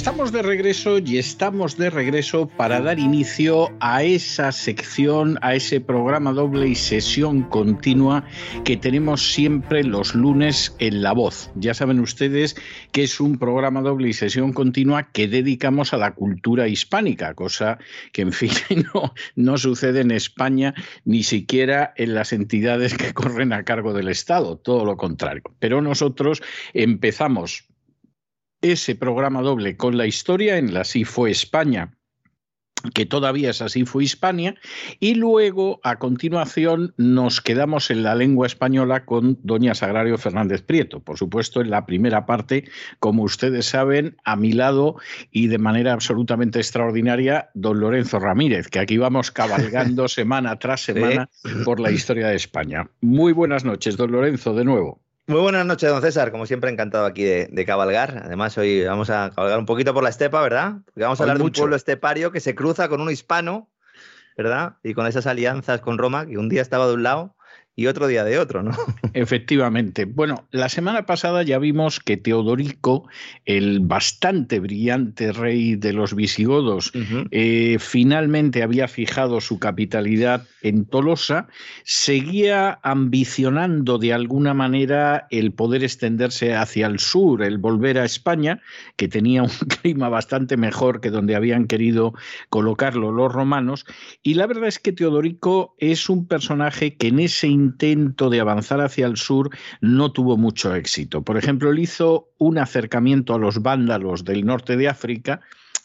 Estamos de regreso y estamos de regreso para dar inicio a esa sección, a ese programa doble y sesión continua que tenemos siempre los lunes en La Voz. Ya saben ustedes que es un programa doble y sesión continua que dedicamos a la cultura hispánica, cosa que en fin no, sucede en España ni siquiera en las entidades que corren a cargo del Estado, todo lo contrario. Pero nosotros empezamos ese programa doble con la historia en la Sí fue España que todavía es así fue Hispania, y luego a continuación nos quedamos en la lengua española con doña Sagrario Fernández Prieto. Por supuesto, en la primera parte, como ustedes saben, a mi lado y de manera absolutamente extraordinaria, don Lorenzo Ramírez, que aquí vamos cabalgando semana tras semana por la historia de España. Muy buenas noches, don Lorenzo, de nuevo. Muy buenas noches, don César. Como siempre, encantado aquí de, cabalgar. Además, hoy vamos a cabalgar un poquito por la estepa, ¿verdad? Porque vamos a hablar de un pueblo estepario que se cruza con un hispano, ¿verdad? Y con esas alianzas con Roma, que un día estaba de un lado y otro día de otro, ¿no? Efectivamente. Bueno, la semana pasada ya vimos que Teodorico, el bastante brillante rey de los visigodos, eh, finalmente había fijado su capitalidad en Tolosa, seguía ambicionando de alguna manera el poder extenderse hacia el sur, el volver a España, que tenía un clima bastante mejor que donde habían querido colocarlo los romanos, y la verdad es que Teodorico es un personaje que en ese intento de avanzar hacia el sur no tuvo mucho éxito. Por ejemplo, él hizo un acercamiento a los vándalos del norte de África,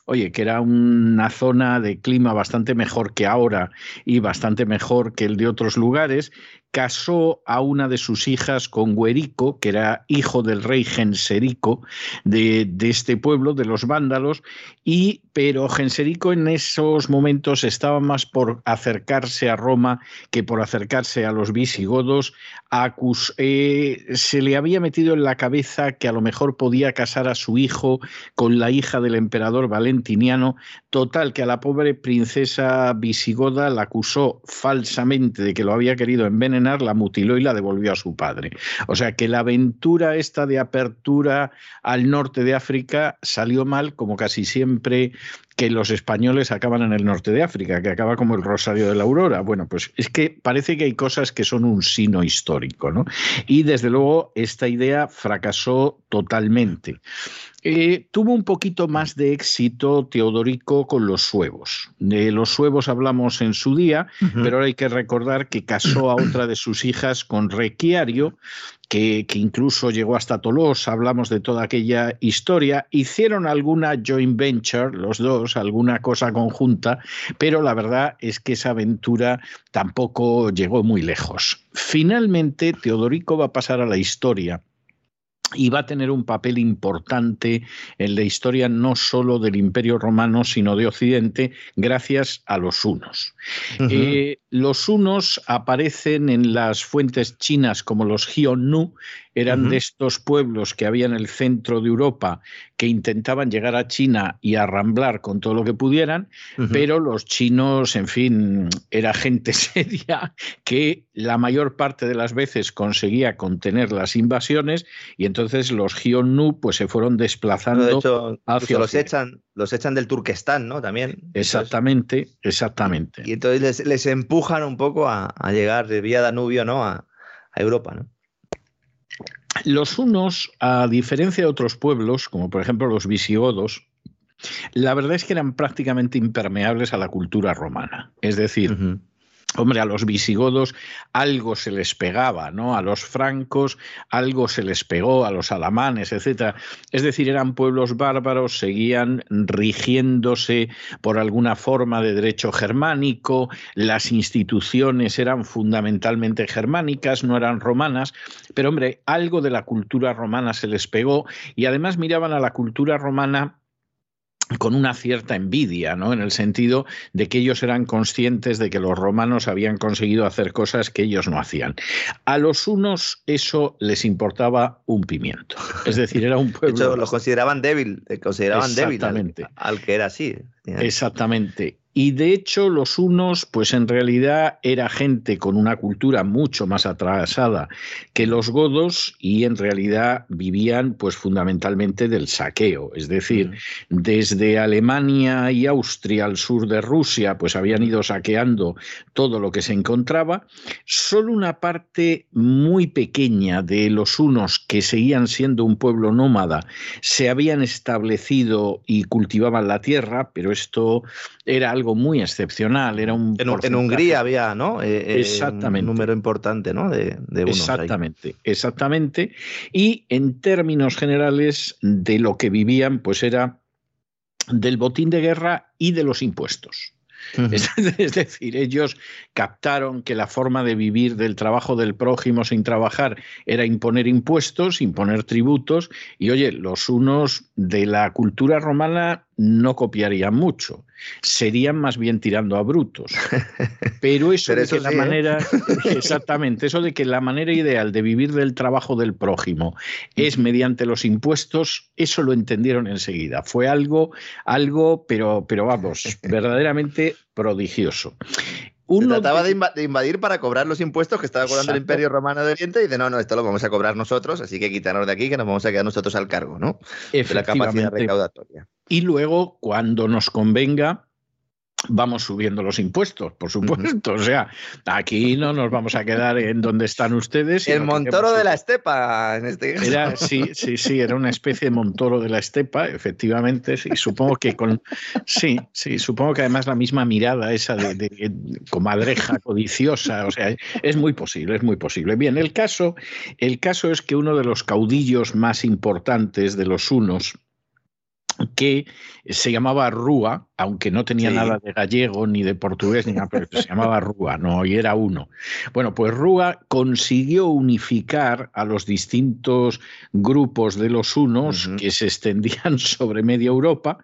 oye, que era una zona de clima bastante mejor que ahora y bastante mejor que el de otros lugares, casó a una de sus hijas con Guerico, que era hijo del rey Genserico de, este pueblo, de los vándalos, y, pero Genserico en esos momentos estaba más por acercarse a Roma que por acercarse a los visigodos. Acus, eh, se le había metido en la cabeza que a lo mejor podía casar a su hijo con la hija del emperador Valentiniano, total que a la pobre princesa visigoda la acusó falsamente de que lo había querido envenenar la mutiló y la devolvió a su padre. O sea que la aventura esta de apertura al norte de África salió mal, como casi siempre que los españoles acaban en el norte de África, que acaba como el Rosario de la Aurora. Bueno, pues es que parece que hay cosas que son un sino histórico, ¿no? Y desde luego esta idea fracasó totalmente. Eh, tuvo un poquito más de éxito Teodorico con los suevos. De los suevos hablamos en su día, pero ahora hay que recordar que casó a otra de sus hijas con Requiario, que, incluso llegó hasta Tolosa, hablamos de toda aquella historia, hicieron alguna joint venture, los dos, alguna cosa conjunta, pero la verdad es que esa aventura tampoco llegó muy lejos. Finalmente, Teodorico va a pasar a la historia y va a tener un papel importante en la historia no solo del Imperio Romano, sino de Occidente, gracias a los hunos. Eh, los hunos aparecen en las fuentes chinas como los Hyonu, eran de estos pueblos que había en el centro de Europa que intentaban llegar a China y arramblar con todo lo que pudieran, pero los chinos, en fin, era gente seria que la mayor parte de las veces conseguía contener las invasiones y entonces los Gionu pues se fueron desplazando hacia los echan, los echan del Turquestán, ¿no? También. Exactamente, exactamente. Y entonces les, empujan un poco a, llegar de vía Danubio, ¿no? A, a Europa, ¿no? Los unos, a diferencia de otros pueblos, como por ejemplo los visigodos, la verdad es que eran prácticamente impermeables a la cultura romana. Es decir, Hombre, a los visigodos algo se les pegaba, ¿no? A los francos algo se les pegó, a los alamanes, etcétera. Es decir, eran pueblos bárbaros, seguían rigiéndose por alguna forma de derecho germánico, las instituciones eran fundamentalmente germánicas, no eran romanas, pero hombre, algo de la cultura romana se les pegó y además miraban a la cultura romana con una cierta envidia, ¿no? En el sentido de que ellos eran conscientes de que los romanos habían conseguido hacer cosas que ellos no hacían. A los unos eso les importaba un pimiento. Es decir, era un pueblo. De hecho, los consideraban débil, eh, consideraban débil al, al que era así. Exactamente. Y de hecho los unos, pues en realidad era gente con una cultura mucho más atrasada que los godos y en realidad vivían pues fundamentalmente del saqueo. Es decir, desde Alemania y Austria al sur de Rusia, pues habían ido saqueando todo lo que se encontraba. Solo una parte muy pequeña de los unos que seguían siendo un pueblo nómada se habían establecido y cultivaban la tierra, pero esto era algo muy excepcional. Era un en, Hungría había, ¿no? Eh, eh, exactamente. Un número importante, ¿no? De, exactamente, exactamente. Y en términos generales de lo que vivían, pues era del botín de guerra y de los impuestos. Es decir, ellos captaron que la forma de vivir del trabajo del prójimo sin trabajar era imponer impuestos, imponer tributos, y oye, los unos de la cultura romana no copiarían mucho, serían más bien tirando a brutos. Pero eso de que la ¿eh? manera, exactamente, eso de que la manera ideal de vivir del trabajo del prójimo es mediante los impuestos, eso lo entendieron enseguida. Fue algo, algo, pero, pero vamos, verdaderamente prodigioso. Uno trataba de, invadir para cobrar los impuestos que estaba cobrando el Imperio Romano de Oriente y dice, no, no, esto lo vamos a cobrar nosotros, así que quitarnos de aquí que nos vamos a quedar nosotros al cargo, ¿no? De la capacidad recaudatoria. Y luego, cuando nos convenga, vamos subiendo los impuestos, por supuesto. O sea, aquí no nos vamos a quedar en donde están ustedes. El Montoro de la Estepa, en este caso. Era, sí, sí, sí, era una especie de Montoro de la Estepa, efectivamente. Sí, supongo que con. Sí, sí, supongo que además la misma mirada esa de, comadreja codiciosa. O sea, es muy posible, es muy posible. Bien, el caso, el caso es que uno de los caudillos más importantes de los unos que se llamaba Rúa, aunque no tenía nada de gallego ni de portugués, ni nada, pero se llamaba Rúa, no, y era uno. Bueno, pues Rúa consiguió unificar a los distintos grupos de los unos que se extendían sobre media Europa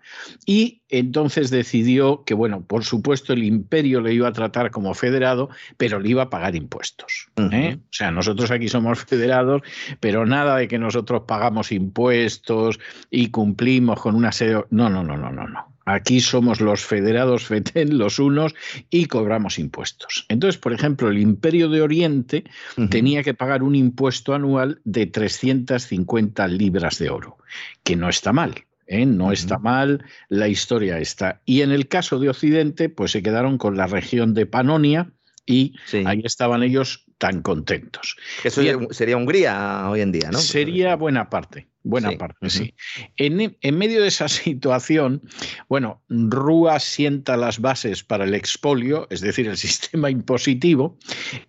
y entonces decidió que, bueno, por supuesto el imperio le iba a tratar como federado, pero le iba a pagar impuestos. ¿eh? O sea, nosotros aquí somos federados, pero nada de que nosotros pagamos impuestos y cumplimos con una serie... No, no, no, no, no, no. Aquí somos los federados FETEN, los unos, y cobramos impuestos. Entonces, por ejemplo, el Imperio de Oriente tenía que pagar un impuesto anual de 350 libras de oro, que no está mal. ¿eh? No está mal, la historia está. Y en el caso de Occidente, pues se quedaron con la región de Panonia y ahí estaban ellos tan contentos. Eso sería Hungría hoy en día, ¿no? Sería buena parte, buena parte, sí. En, en, medio de esa situación, bueno, Rúa sienta las bases para el expolio, es decir, el sistema impositivo.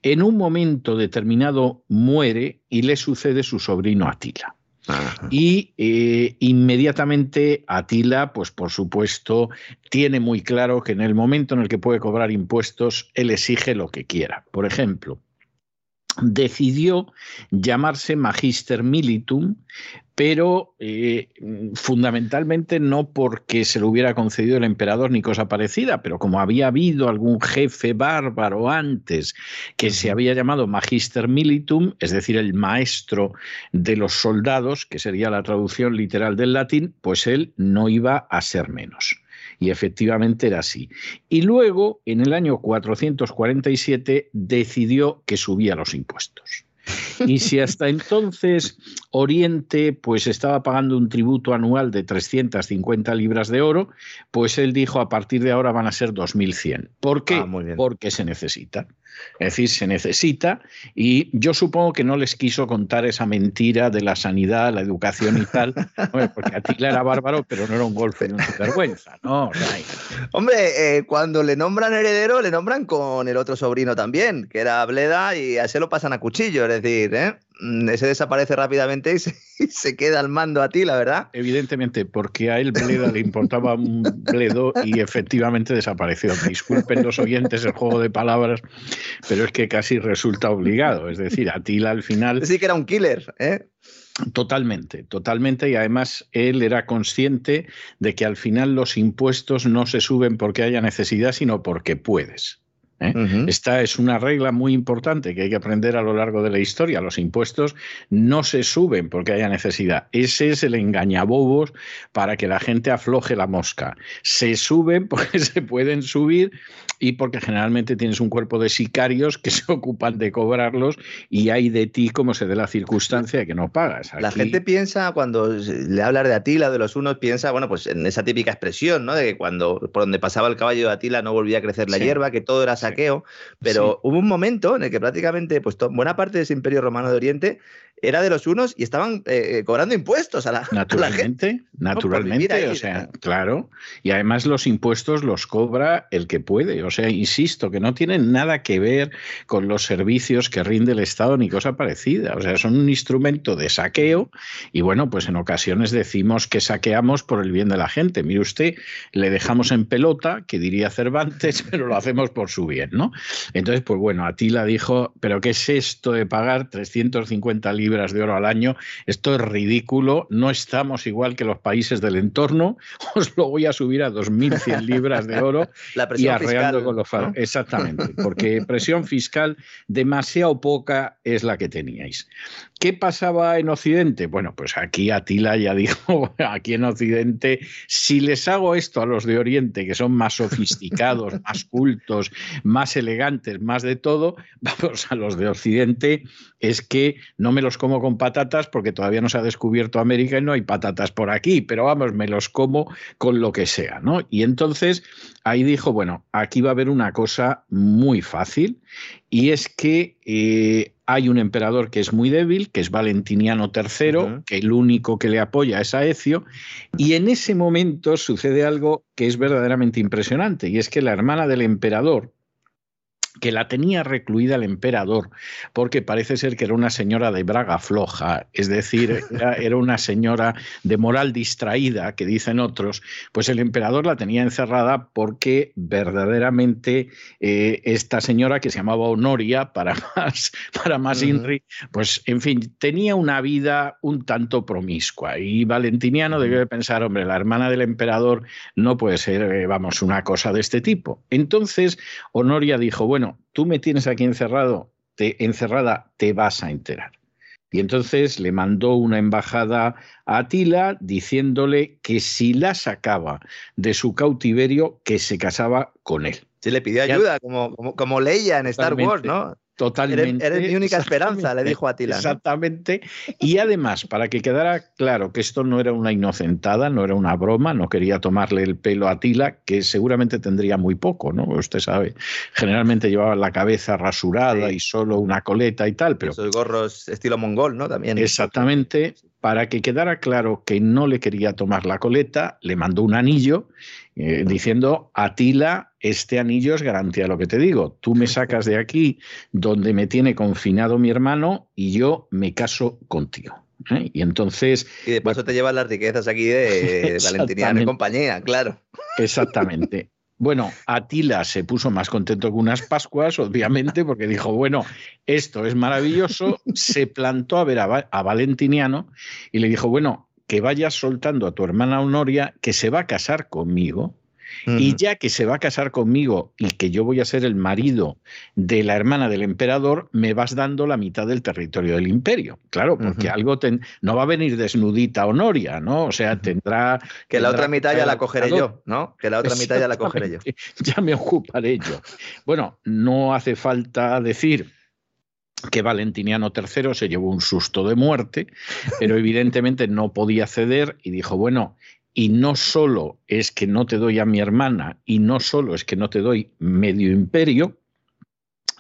En un momento determinado muere y le sucede su sobrino Atila. Y eh, inmediatamente Atila, pues por supuesto, tiene muy claro que en el momento en el que puede cobrar impuestos, él exige lo que quiera. Por ejemplo, decidió llamarse Magister Militum, pero eh, fundamentalmente no porque se lo hubiera concedido el emperador ni cosa parecida, pero como había habido algún jefe bárbaro antes que se había llamado Magister Militum, es decir, el maestro de los soldados, que sería la traducción literal del latín, pues él no iba a ser menos. Y efectivamente era así. Y luego, en el año 447, decidió que subía los impuestos. Y si hasta entonces Oriente pues estaba pagando un tributo anual de 350 libras de oro, pues él dijo a partir de ahora van a ser 2100. ¿Por qué? Ah, Porque se necesita. Es decir, se necesita y yo supongo que no les quiso contar esa mentira de la sanidad, la educación y tal, porque Atila era bárbaro, pero no era un golfe de vergüenza, ¿no? Hombre, eh, cuando le nombran heredero, le nombran con el otro sobrino también, que era Bleda, y a ese lo pasan a cuchillo, es decir, ¿eh? Mm, ese desaparece rápidamente y se, queda al mando a ti, la verdad. Evidentemente, porque a él Bleda le importaba un bledo y efectivamente desapareció. Disculpen los oyentes el juego de palabras, pero es que casi resulta obligado. Es decir, Atila al final. Sí, que era un killer, ¿eh? Totalmente, totalmente. Y además él era consciente de que al final los impuestos no se suben porque haya necesidad, sino porque puedes. ¿Eh? Esta es una regla muy importante que hay que aprender a lo largo de la historia. Los impuestos no se suben porque haya necesidad. Ese es el engañabobos para que la gente afloje la mosca. Se suben porque se pueden subir y porque generalmente tienes un cuerpo de sicarios que se ocupan de cobrarlos y hay de ti como se dé la circunstancia de que no pagas. La gente piensa, cuando le habla de Atila, de los unos, piensa, bueno, pues en esa típica expresión, ¿no? De que cuando por donde pasaba el caballo de Atila no volvía a crecer la hierba, que todo era pero hubo un momento en el que prácticamente pues, buena parte de ese imperio romano de Oriente era de los unos y estaban eh, eh, cobrando impuestos a la, naturalmente, gente. Naturalmente, o sea, claro. Y además los impuestos los cobra el que puede. O sea, insisto, que no tienen nada que ver con los servicios que rinde el Estado ni cosa parecida. O sea, son un instrumento de saqueo y bueno, pues en ocasiones decimos que saqueamos por el bien de la gente. Mire usted, le dejamos en pelota, que diría Cervantes, pero lo hacemos por su bien, ¿no? Entonces, pues bueno, Atila dijo, pero ¿qué es esto de pagar 350 libras? De oro al año. Esto es ridículo. No estamos igual que los países del entorno. Os lo voy a subir a 2.100 libras de oro La presión y fiscal, con los Exactamente, porque presión fiscal demasiado poca es la que teníais. ¿Qué pasaba en Occidente? Bueno, pues aquí Atila ya dijo, aquí en Occidente, si les hago esto a los de Oriente, que son más sofisticados, más cultos, más elegantes, más de todo, vamos a los de Occidente, es que no me los como con patatas porque todavía no se ha descubierto América y no hay patatas por aquí, pero vamos, me los como con lo que sea, ¿no? Y entonces ahí dijo, bueno, aquí va a haber una cosa muy fácil y es que eh, hay un emperador que es muy débil, que es Valentiniano III, que el único que le apoya es Aecio, y en ese momento sucede algo que es verdaderamente impresionante, y es que la hermana del emperador, que la tenía recluida el emperador, porque parece ser que era una señora de braga floja, es decir, era, una señora de moral distraída, que dicen otros, pues el emperador la tenía encerrada porque verdaderamente eh, esta señora que se llamaba Honoria, para más, para más Inri, pues en fin, tenía una vida un tanto promiscua. Y Valentiniano debió pensar, hombre, la hermana del emperador no puede ser, eh, vamos, una cosa de este tipo. Entonces, Honoria dijo, bueno, tú me tienes aquí encerrado, te, encerrada, te vas a enterar. Y entonces le mandó una embajada a Atila diciéndole que si la sacaba de su cautiverio, que se casaba con él. Se le pidió ayuda, como, como, como Leia en Star Wars, ¿no? Totalmente. Eres, mi única esperanza, le dijo a Atila. Exactamente. Y además, para que quedara claro que esto no era una inocentada, no era una broma, no quería tomarle el pelo a Atila, que seguramente tendría muy poco, ¿no? Usted sabe, generalmente llevaba la cabeza rasurada y solo una coleta y tal, pero... Esos gorros estilo mongol, ¿no? También. Exactamente. Para que quedara claro que no le quería tomar la coleta, le mandó un anillo eh, diciendo, Atila, este anillo es garantía lo que te digo. Tú me sacas de aquí donde me tiene confinado mi hermano y yo me caso contigo. ¿eh? Y entonces. Y de paso te llevas las riquezas aquí de Valentiniano y compañía, claro. Exactamente. Bueno, Atila se puso más contento que unas Pascuas, obviamente, porque dijo, bueno, esto es maravilloso. Se plantó a ver a Valentiniano y le dijo, bueno, que vayas soltando a tu hermana Honoria que se va a casar conmigo. Y ya que se va a casar conmigo y que yo voy a ser el marido de la hermana del emperador, me vas dando la mitad del territorio del imperio. Claro, porque algo no va a venir desnudita Honoria, ¿no? O sea, tendrá. Que la otra mitad ya la cogeré yo, ¿no? Que la otra mitad ya la cogeré yo. Ya me ocuparé yo. Bueno, no hace falta decir que Valentiniano III se llevó un susto de muerte, pero evidentemente no podía ceder y dijo, bueno, y no solo es que no te doy a mi hermana y no solo es que no te doy medio imperio,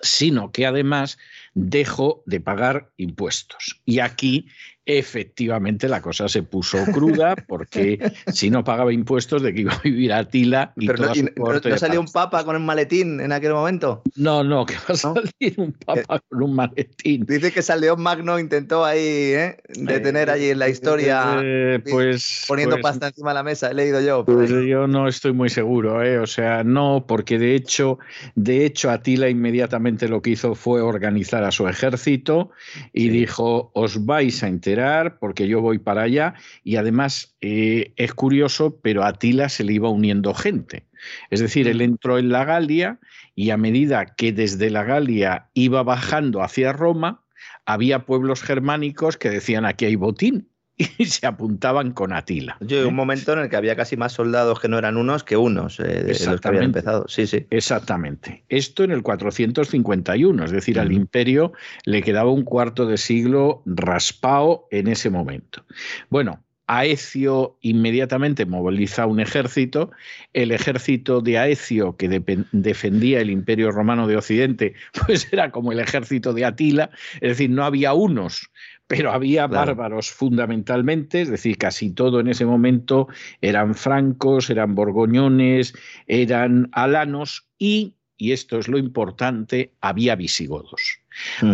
sino que además dejo de pagar impuestos. Y aquí efectivamente la cosa se puso cruda porque si no pagaba impuestos de que iba a vivir Atila y Pero no, no, salió un papa con el maletín en aquel momento. No, no, que va a salir un papa con un maletín. Dice que San León Magno intentó ahí ¿eh? detener allí en la historia eh, pues, poniendo pues pasta encima de la mesa, he leído yo. Pues yo no estoy muy seguro, ¿eh? o sea, no, porque de hecho, de hecho Atila inmediatamente lo que hizo fue organizar a su ejército y dijo, os vais a enterar porque yo voy para allá. Y además eh, es curioso, pero a Atila se le iba uniendo gente. Es decir, él entró en la Galia y a medida que desde la Galia iba bajando hacia Roma, había pueblos germánicos que decían aquí hay botín y se apuntaban con Atila. Yo, ¿eh? un momento en el que había casi más soldados que no eran unos que unos eh, de los que habían empezado. Sí, sí. Exactamente. Esto en el 451, es decir, al imperio le quedaba un cuarto de siglo raspado en ese momento. Bueno, Aecio inmediatamente moviliza un ejército. El ejército de Aecio, que defendía el imperio romano de Occidente, pues era como el ejército de Atila, es decir, no había unos pero había bárbaros fundamentalmente, es decir, casi todo en ese momento eran francos, eran borgoñones, eran alanos y, y esto es lo importante, había visigodos.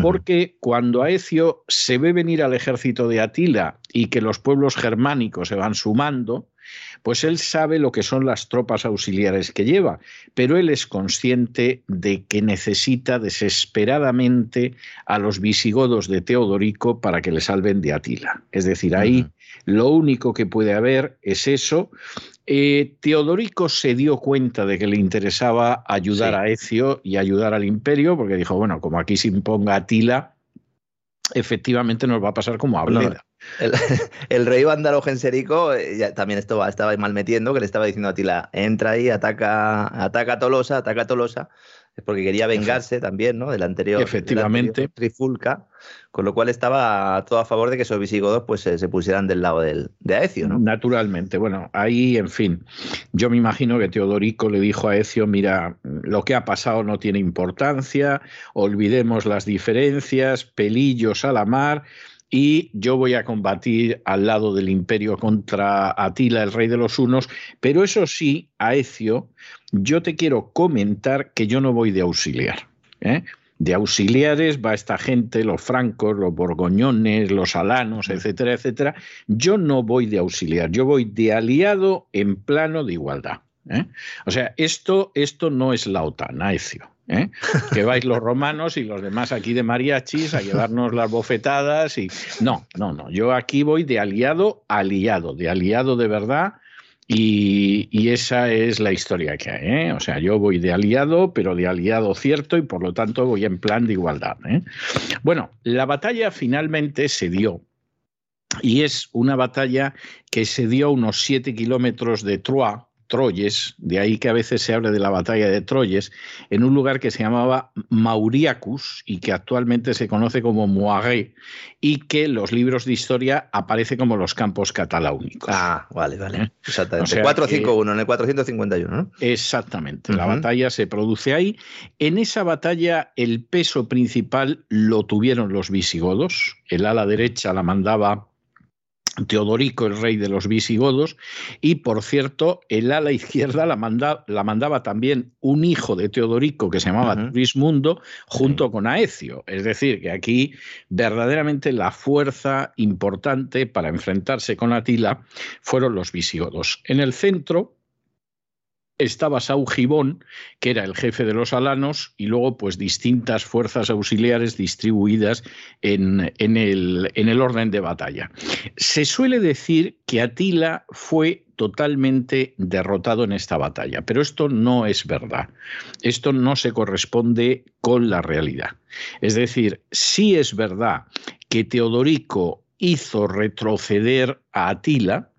Porque cuando Aecio se ve venir al ejército de Atila y que los pueblos germánicos se van sumando, pues él sabe lo que son las tropas auxiliares que lleva, pero él es consciente de que necesita desesperadamente a los visigodos de Teodorico para que le salven de Atila. Es decir, ahí lo único que puede haber es eso. Eh, Teodorico se dio cuenta de que le interesaba ayudar a Ecio y ayudar al imperio, porque dijo, bueno, como aquí se imponga Atila, efectivamente nos va a pasar como a Bleda. El, rey vándalo Genserico eh, también estaba, estaba mal metiendo, que le estaba diciendo a Tila, entra ahí, ataca, ataca a Tolosa, ataca a Tolosa, es porque quería vengarse también, ¿no? Del anterior, Efectivamente. Trifulca, con lo cual estaba todo a favor de que esos visigodos pues se, pusieran del lado del, de Aecio, ¿no? Naturalmente. Bueno, ahí, en fin, yo me imagino que Teodorico le dijo a Aecio, mira, lo que ha pasado no tiene importancia, olvidemos las diferencias, pelillos a la mar, y yo voy a combatir al lado del imperio contra Atila, el rey de los hunos, pero eso sí, Aecio, yo te quiero comentar que yo no voy de auxiliar. ¿eh? De auxiliares va esta gente, los francos, los borgoñones, los alanos, etcétera, etcétera. Yo no voy de auxiliar, yo voy de aliado en plano de igualdad. ¿eh? O sea, esto, esto no es la OTAN, Aecio. ¿Eh? que vais los romanos y los demás aquí de mariachis a llevarnos las bofetadas y no, no, no, yo aquí voy de aliado a aliado, de aliado de verdad y, esa es la historia que hay, ¿eh? o sea, yo voy de aliado, pero de aliado cierto y por lo tanto voy en plan de igualdad. ¿eh? Bueno, la batalla finalmente se dio y es una batalla que se dio a unos siete kilómetros de Troyes, Troyes, de ahí que a veces se habla de la batalla de Troyes, en un lugar que se llamaba Mauriacus y que actualmente se conoce como Moiré y que los libros de historia aparece como los campos cataláunicos. Ah, vale, vale. ¿Eh? Exactamente. 451, en el 451, ¿no? Exactamente. La batalla se produce ahí. En esa batalla el peso principal lo tuvieron los visigodos. El ala derecha la mandaba Teodorico, el rey de los visigodos, y por cierto, el ala izquierda la, la mandaba también un hijo de Teodorico que se llamaba uh junto con Aecio. Es decir, que aquí verdaderamente la fuerza importante para enfrentarse con Atila fueron los visigodos. En el centro, estaba Saugibón, que era el jefe de los alanos, y luego pues distintas fuerzas auxiliares distribuidas en, en, el, en el orden de batalla. Se suele decir que Atila fue totalmente derrotado en esta batalla, pero esto no es verdad. Esto no se corresponde con la realidad. Es decir, sí es verdad que Teodorico hizo retroceder a Atila,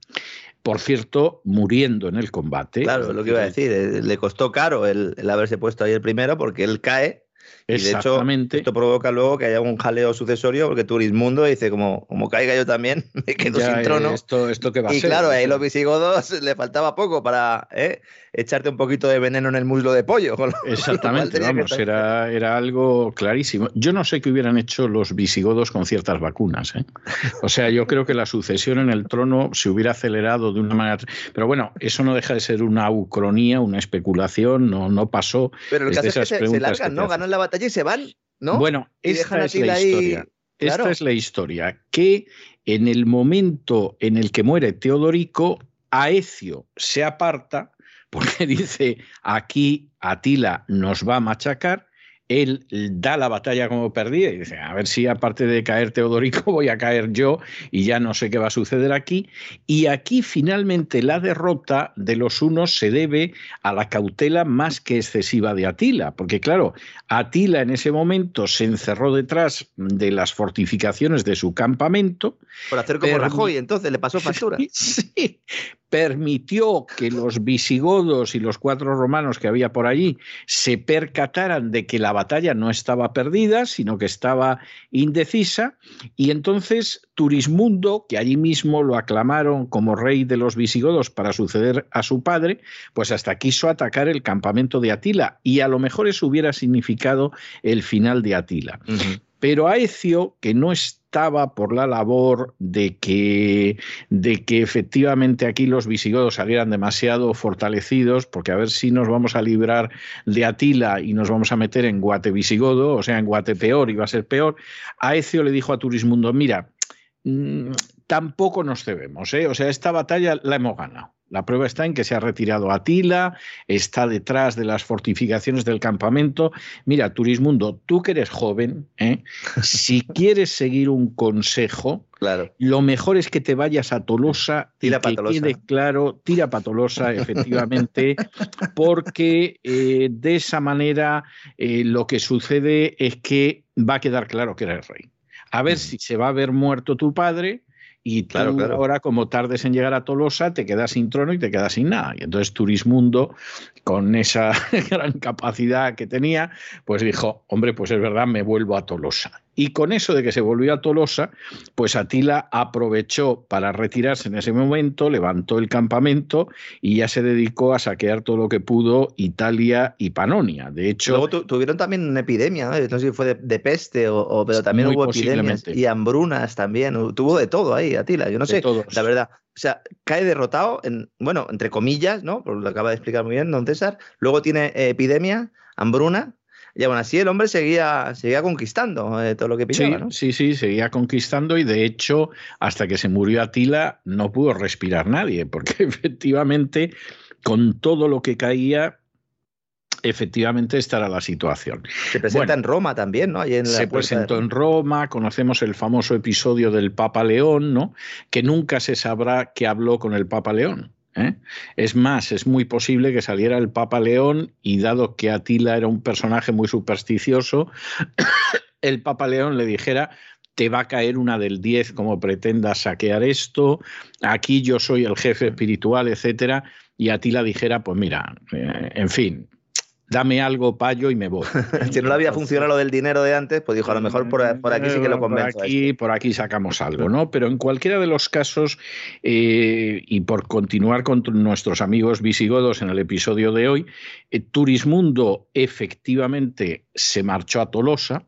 por cierto, muriendo en el combate. Claro, lo que iba a decir, eh, le costó caro el, haberse puesto ahí el primero porque él cae Y de hecho, esto provoca luego que haya un jaleo sucesorio porque Turismundo dice, como, como caiga yo también, me quedo sin trono. Esto, esto que va y claro, a los visigodos le faltaba poco para ¿eh? echarte un poquito de veneno en el muslo de pollo. Exactamente, vamos, era, era algo clarísimo. Yo no sé qué hubieran hecho los visigodos con ciertas vacunas. ¿eh? O sea, yo creo que la sucesión en el trono se hubiera acelerado de una manera... Pero bueno, eso no deja de ser una ucronía, una especulación, no, no pasó. Pero el caso es que se, largan, ¿no? Ganan la batalla se van, ¿no? Bueno, esta es la historia. Esta es la historia, que en el momento en el que muere Teodorico, Aecio se aparta porque dice, aquí Atila nos va a machacar, él da la batalla como perdida y dice, a ver si aparte de caer Teodorico voy a caer yo y ya no sé qué va a suceder aquí. Y aquí finalmente la derrota de los unos se debe a la cautela más que excesiva de Atila, porque claro, Atila en ese momento se encerró detrás de las fortificaciones de su campamento. Por hacer como Rajoy, entonces le pasó factura. Sí, permitió que los visigodos y los cuatro romanos que había por allí se percataran de que la batalla no estaba perdida, sino que estaba indecisa, y entonces Turismundo, que allí mismo lo aclamaron como rey de los visigodos para suceder a su padre, pues hasta quiso atacar el campamento de Atila, y a lo mejor eso hubiera significado el final de Atila. Pero Aecio, que no estaba por la labor de que, de que efectivamente aquí los visigodos salieran demasiado fortalecidos, porque a ver si nos vamos a librar de Atila y nos vamos a meter en Guate visigodo, o sea, en Guate peor, va a ser peor, Aecio le dijo a Turismundo, mira, mm, tampoco nos cebemos, ¿eh? o sea, esta batalla la hemos ganado. La prueba está en que se ha retirado Atila, está detrás de las fortificaciones del campamento. Mira, Turismundo, tú que eres joven, ¿eh? si quieres seguir un consejo, claro. lo mejor es que te vayas a Tolosa tira y que quede claro, tira patolosa, efectivamente, porque eh, de esa manera eh, lo que sucede es que va a quedar claro que eres rey. A ver si se va a ver muerto tu padre y tú ahora, como tardes en llegar a Tolosa, te quedas sin trono y te quedas sin nada. Y entonces Turismundo, con esa gran capacidad que tenía, pues dijo, hombre, pues es verdad, me vuelvo a Tolosa. Y con eso de que se volvió a Tolosa, pues Atila aprovechó para retirarse en ese momento, levantó el campamento y ya se dedicó a saquear todo lo que pudo Italia y Panonia. De hecho. Luego tuvieron también una epidemia, ¿no? sé si fue de, peste o, pero también hubo epidemias y hambrunas también. Tuvo de todo ahí, Atila. Yo no sé, la verdad. O sea, cae derrotado, en, bueno, entre comillas, ¿no? Por lo acaba de explicar muy bien don César. Luego tiene epidemia, hambruna, y aún así el hombre seguía, seguía conquistando eh, todo lo que pillaba, sí, Sí, sí, seguía conquistando y de hecho hasta que se murió Atila no pudo respirar nadie, porque efectivamente con todo lo que caía efectivamente esta era la situación. Se presenta en Roma también, ¿no? se presentó en Roma, conocemos el famoso episodio del Papa León, ¿no? Que nunca se sabrá que habló con el Papa León. ¿Eh? Es más, es muy posible que saliera el Papa León y dado que Atila era un personaje muy supersticioso, el Papa León le dijera, te va a caer una del 10 como pretendas saquear esto, aquí yo soy el jefe espiritual, etcétera, y Atila dijera, pues mira, eh, en fin, dame algo, payo, y me voy. si no le había funcionado lo del dinero de antes, pues dijo, a lo mejor por, aquí sí que lo convenzo. Por aquí, por aquí sacamos algo, ¿no? Pero en cualquiera de los casos, eh, y por continuar con nuestros amigos visigodos en el episodio de hoy, eh, Turismundo efectivamente se marchó a Tolosa,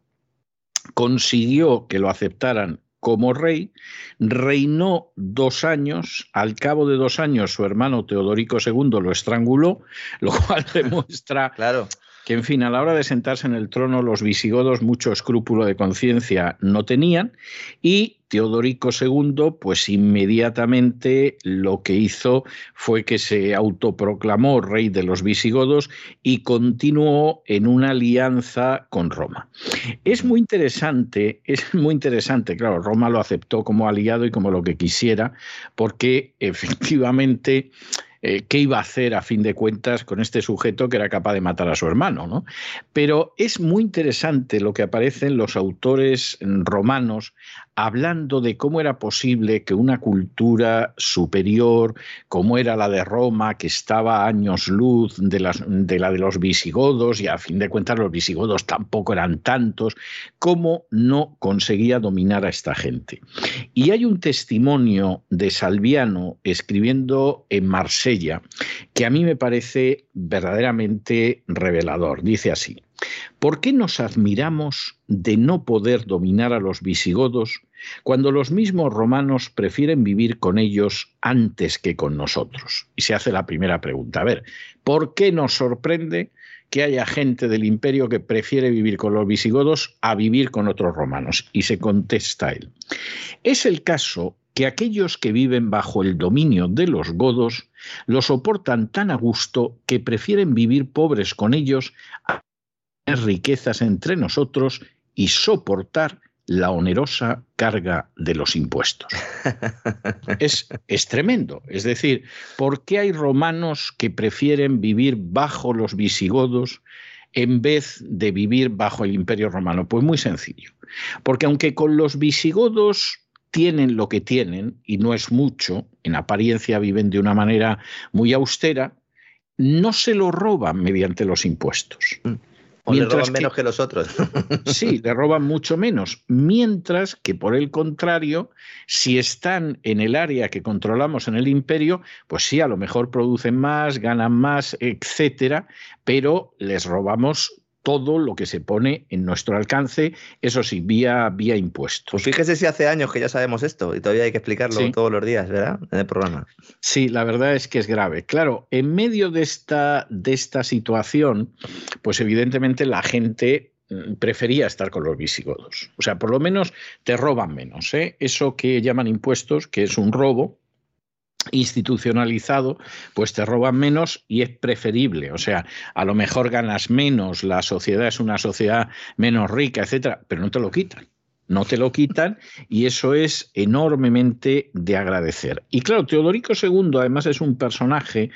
consiguió que lo aceptaran como rey, reinó dos años, al cabo de dos años su hermano Teodorico II lo estranguló, lo cual demuestra claro que en fin, a la hora de sentarse en el trono los visigodos mucho escrúpulo de conciencia no tenían y Teodorico II pues inmediatamente lo que hizo fue que se autoproclamó rey de los visigodos y continuó en una alianza con Roma. Es muy interesante, es muy interesante, claro, Roma lo aceptó como aliado y como lo que quisiera porque efectivamente eh, qué iba a hacer a fin de cuentas con este sujeto que era capaz de matar a su hermano. ¿no? Pero es muy interesante lo que aparecen los autores romanos hablando de cómo era posible que una cultura superior, como era la de Roma, que estaba a años luz de, de la de los visigodos, y a fin de cuentas los visigodos tampoco eran tantos, cómo no conseguía dominar a esta gente. Y hay un testimonio de Salviano escribiendo en Marsella que a mí me parece verdaderamente revelador. Dice así. ¿Por qué nos admiramos de no poder dominar a los visigodos cuando los mismos romanos prefieren vivir con ellos antes que con nosotros? Y se hace la primera pregunta. A ver, ¿por qué nos sorprende que haya gente del imperio que prefiere vivir con los visigodos a vivir con otros romanos? Y se contesta él. Es el caso que aquellos que viven bajo el dominio de los godos lo soportan tan a gusto que prefieren vivir pobres con ellos riquezas entre nosotros y soportar la onerosa carga de los impuestos. es, es, tremendo. Es decir, ¿por qué hay romanos que prefieren vivir bajo los visigodos en vez de vivir bajo el imperio romano? Pues muy sencillo. Porque aunque con los visigodos tienen lo que tienen, y no es mucho, en apariencia viven de una manera muy austera, no se lo roban mediante los impuestos. O le roban menos que los otros. sí, le roban mucho menos. Mientras que, por el contrario, si están en el área que controlamos en el imperio, pues sí, a lo mejor producen más, ganan más, etcétera, pero les robamos todo lo que se pone en nuestro alcance, eso sí, vía, vía impuestos. Pues fíjese si hace años que ya sabemos esto y todavía hay que explicarlo todos los días, ¿verdad? En el programa. Sí, la verdad es que es grave. Claro, en medio de esta, de esta situación, pues evidentemente la gente mm, prefería estar con los visigodos. O sea, por lo menos te roban menos. ¿eh? Eso que llaman impuestos, que es un robo, institucionalizado, pues te roban menos y es preferible. O sea, a lo mejor ganas menos, la sociedad es una sociedad menos rica, etcétera, pero no te lo quitan no te lo quitan y eso es enormemente de agradecer. Y claro, Teodorico II además es un personaje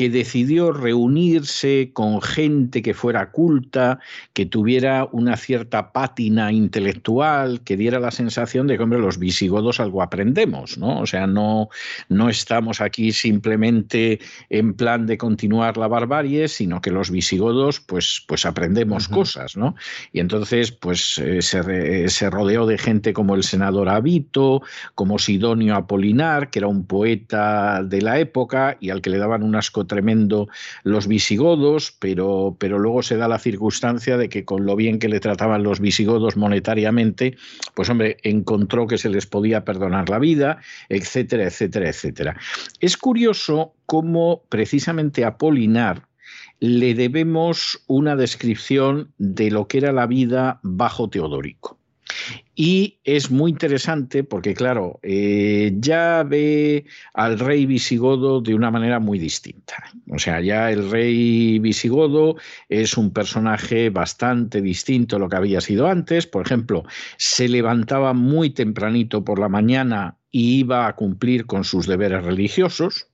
que decidió reunirse con gente que fuera culta, que tuviera una cierta pátina intelectual, que diera la sensación de que, hombre, los visigodos algo aprendemos, ¿no? O sea, no, no estamos aquí simplemente en plan de continuar la barbarie, sino que los visigodos, pues, pues aprendemos cosas, ¿no? Y entonces, pues eh, se, se de gente como el senador Avito, como Sidonio Apolinar, que era un poeta de la época y al que le daban un asco tremendo los visigodos, pero, pero luego se da la circunstancia de que con lo bien que le trataban los visigodos monetariamente, pues hombre, encontró que se les podía perdonar la vida, etcétera, etcétera, etcétera. Es curioso cómo precisamente Apolinar, le debemos una descripción de lo que era la vida bajo Teodorico. Y es muy interesante porque, claro, eh, ya ve al rey visigodo de una manera muy distinta. O sea, ya el rey visigodo es un personaje bastante distinto a lo que había sido antes. Por ejemplo, se levantaba muy tempranito por la mañana y iba a cumplir con sus deberes religiosos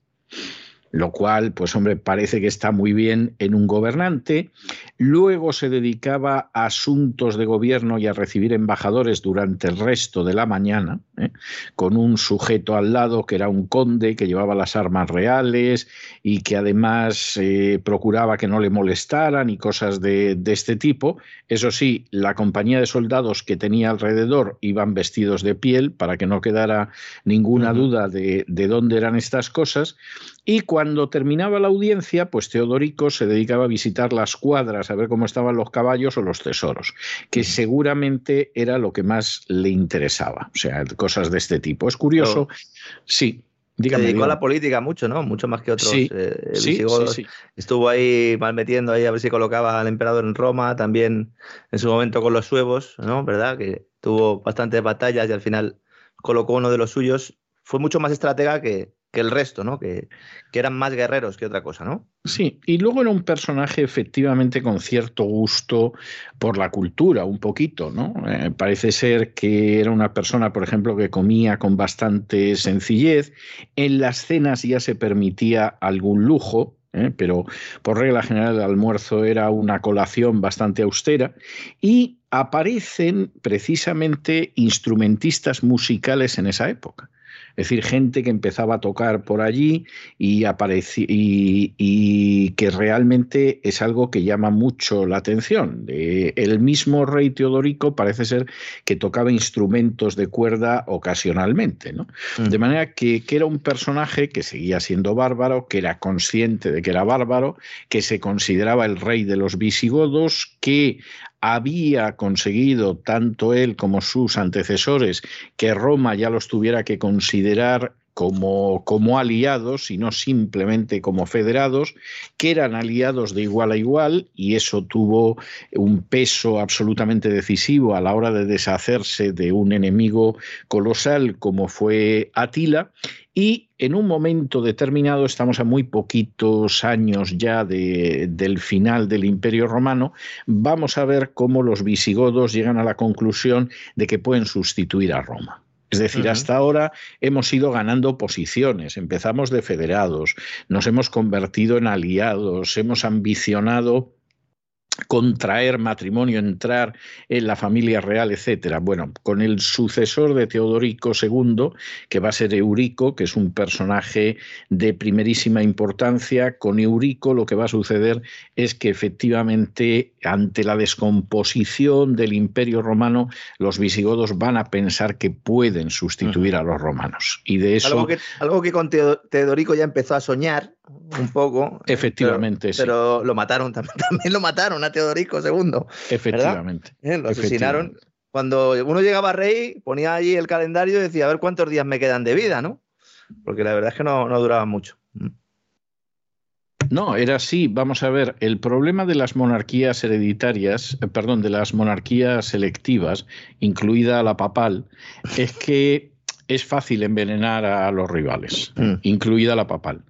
lo cual, pues hombre, parece que está muy bien en un gobernante. Luego se dedicaba a asuntos de gobierno y a recibir embajadores durante el resto de la mañana, ¿eh? con un sujeto al lado que era un conde que llevaba las armas reales y que además eh, procuraba que no le molestaran y cosas de, este tipo. Eso sí, la compañía de soldados que tenía alrededor iban vestidos de piel para que no quedara ninguna duda de, de dónde eran estas cosas. Y cuando terminaba la audiencia, pues Teodorico se dedicaba a visitar las cuadras, a ver cómo estaban los caballos o los tesoros, que seguramente era lo que más le interesaba. O sea, cosas de este tipo. Es curioso. Sí. Dígame, se dedicó a la política mucho, ¿no? Mucho más que otros sí, eh, sí, Estuvo ahí mal metiendo ahí a ver si colocaba al emperador en Roma, también en su momento con los suevos, ¿no? ¿Verdad? Que tuvo bastantes batallas y al final colocó uno de los suyos. Fue mucho más estratega que, que el resto, ¿no? Que, que, eran más guerreros que otra cosa, ¿no? Sí, y luego era un personaje efectivamente con cierto gusto por la cultura, un poquito, ¿no? Eh, parece ser que era una persona, por ejemplo, que comía con bastante sencillez. En las cenas ya se permitía algún lujo, ¿eh? pero por regla general el almuerzo era una colación bastante austera y aparecen precisamente instrumentistas musicales en esa época. Es decir, gente que empezaba a tocar por allí y, y, que realmente es algo que llama mucho la atención. el mismo rey Teodorico parece ser que tocaba instrumentos de cuerda ocasionalmente. ¿no? Mm. De manera que, que era un personaje que seguía siendo bárbaro, que era consciente de que era bárbaro, que se consideraba el rey de los visigodos, que había conseguido tanto él como sus antecesores que Roma ya los tuviera que considerar como, como, aliados y no simplemente como federados, que eran aliados de igual a igual y eso tuvo un peso absolutamente decisivo a la hora de deshacerse de un enemigo colosal como fue Atila y en un momento determinado, estamos a muy poquitos años ya del final del Imperio Romano, vamos a ver cómo los visigodos llegan a la conclusión de que pueden sustituir a Roma. Es decir, hasta ahora hemos ido ganando posiciones, empezamos de federados, nos hemos convertido en aliados, hemos ambicionado contraer matrimonio, entrar en la familia real, etcétera. Bueno, con el sucesor de Teodorico II, que va a ser Eurico, que es un personaje de primerísima importancia, con Eurico lo que va a suceder es que efectivamente ante la descomposición del Imperio Romano, los visigodos van a pensar que pueden sustituir a los romanos. Y de eso algo que, algo que con Teodorico ya empezó a soñar un poco. Efectivamente, pero, lo mataron también, también lo mataron a Teodorico II. Efectivamente. ¿Eh? Lo asesinaron. Cuando uno llegaba a rey, ponía allí el calendario y decía, a ver cuántos días me quedan de vida, ¿no? Porque la verdad es que no, no duraba mucho. Mm. No, era así. Vamos a ver, el problema de las monarquías hereditarias, eh, perdón, de las monarquías selectivas, incluida la papal, es que es fácil envenenar a los rivales, mm. incluida la papal.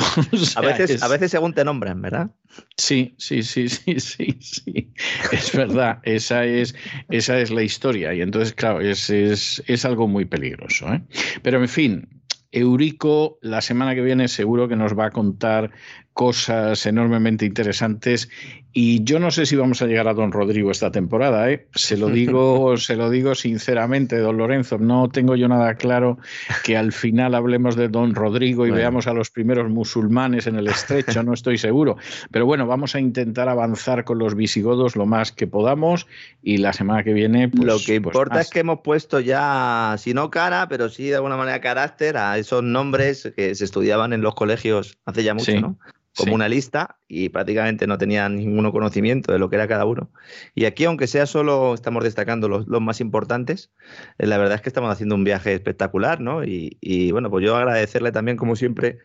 a, veces, a veces según te nombran, ¿verdad? Sí, sí, sí, sí, sí, sí. Es verdad, esa es, esa es la historia. Y entonces, claro, es, es, es algo muy peligroso. ¿eh? Pero en fin, Eurico la semana que viene seguro que nos va a contar cosas enormemente interesantes. Y yo no sé si vamos a llegar a Don Rodrigo esta temporada, ¿eh? se lo digo, se lo digo sinceramente, Don Lorenzo, no tengo yo nada claro que al final hablemos de Don Rodrigo y veamos a los primeros musulmanes en el estrecho, no estoy seguro, pero bueno, vamos a intentar avanzar con los visigodos lo más que podamos y la semana que viene pues, lo que pues importa es que hemos puesto ya, si no cara, pero sí de alguna manera carácter a esos nombres que se estudiaban en los colegios hace ya mucho, ¿no? Como una lista y prácticamente no tenía ninguno conocimiento de lo que era cada uno. Y aquí, aunque sea solo, estamos destacando los, más importantes, eh, la verdad es que estamos haciendo un viaje espectacular, ¿no? Y, y, bueno, pues yo agradecerle también, como siempre,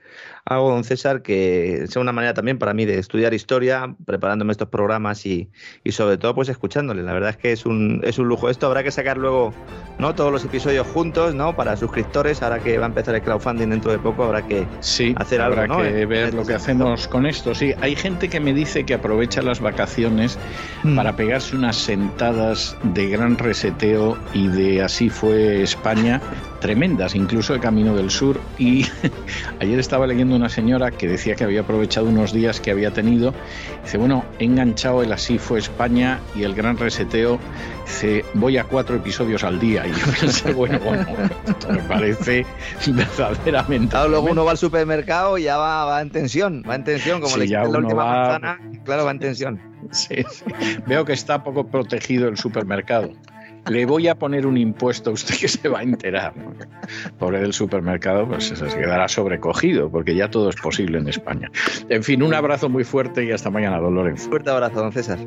a don César, que sea una manera también para mí de estudiar historia, preparándome estos programas y, y sobre todo, pues escuchándole. La verdad es que es un, es un lujo esto. Habrá que sacar luego, ¿no? Todos los episodios juntos, ¿no? Para suscriptores, ahora que va a empezar el crowdfunding dentro de poco, habrá que hacer algo, habrá que ver lo que hacemos con esto. Sí, hay gente que me dice que aprovecha las vacaciones mm. para pegarse unas sentadas de gran reseteo y de así fue España tremendas, incluso el Camino del Sur. Y ayer estaba leyendo una señora que decía que había aprovechado unos días que había tenido. Dice, bueno, he enganchado el Así fue España y el Gran Reseteo. Dice, voy a cuatro episodios al día. Y yo pensé, bueno, bueno, esto me parece verdaderamente. Claro, luego uno va al supermercado y ya va, en tensión, va en tensión, como le la última manzana, claro, va en tensión. Sí, sí. Veo que está poco protegido el supermercado le voy a poner un impuesto a usted que se va a enterar. Pobre del supermercado, pues se quedará sobrecogido, porque ya todo es posible en España. En fin, un abrazo muy fuerte y hasta mañana, don Lorenzo. Fuerte abrazo, don César.